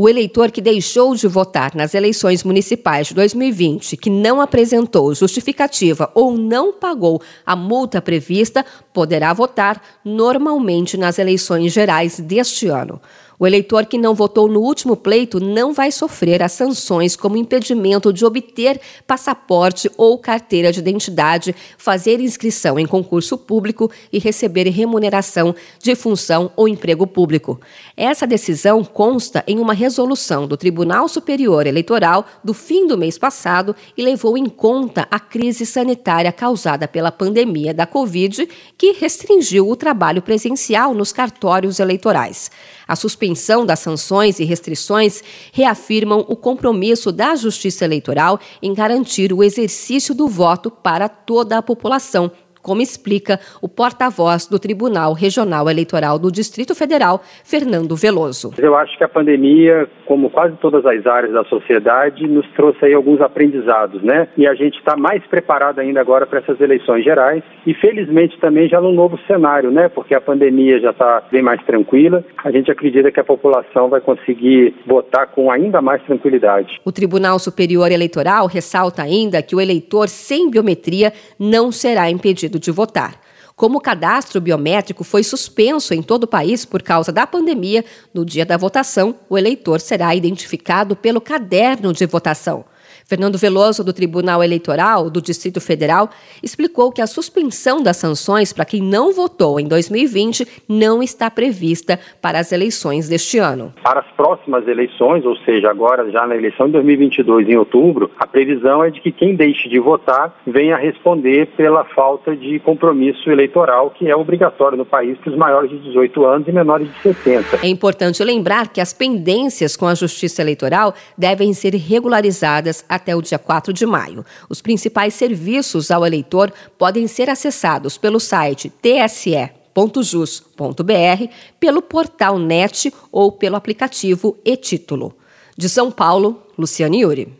O eleitor que deixou de votar nas eleições municipais de 2020, que não apresentou justificativa ou não pagou a multa prevista, poderá votar normalmente nas eleições gerais deste ano. O eleitor que não votou no último pleito não vai sofrer as sanções como impedimento de obter passaporte ou carteira de identidade, fazer inscrição em concurso público e receber remuneração de função ou emprego público. Essa decisão consta em uma resolução do Tribunal Superior Eleitoral do fim do mês passado e levou em conta a crise sanitária causada pela pandemia da Covid, que restringiu o trabalho presencial nos cartórios eleitorais. A suspensão das sanções e restrições reafirmam o compromisso da Justiça Eleitoral em garantir o exercício do voto para toda a população como explica o porta-voz do Tribunal Regional Eleitoral do Distrito Federal, Fernando Veloso. Eu acho que a pandemia, como quase todas as áreas da sociedade, nos trouxe aí alguns aprendizados, né? E a gente está mais preparado ainda agora para essas eleições gerais e felizmente também já no novo cenário, né? Porque a pandemia já está bem mais tranquila. A gente acredita que a população vai conseguir votar com ainda mais tranquilidade. O Tribunal Superior Eleitoral ressalta ainda que o eleitor sem biometria não será impedido impedido de votar. Como o cadastro biométrico foi suspenso em todo o país por causa da pandemia, no dia da votação, o eleitor será identificado pelo caderno de votação. Fernando Veloso, do Tribunal Eleitoral do Distrito Federal, explicou que a suspensão das sanções para quem não votou em 2020 não está prevista para as eleições deste ano. Para as próximas eleições, ou seja, agora já na eleição de 2022, em outubro, a previsão é de que quem deixe de votar venha responder pela falta de compromisso eleitoral, que é obrigatório no país para os maiores de 18 anos e menores de 60. É importante lembrar que as pendências com a Justiça Eleitoral devem ser regularizadas até o dia 4 de maio. Os principais serviços ao eleitor podem ser acessados pelo site tse.jus.br, pelo portal NET ou pelo aplicativo e-Título. De São Paulo, Luciane Yuri.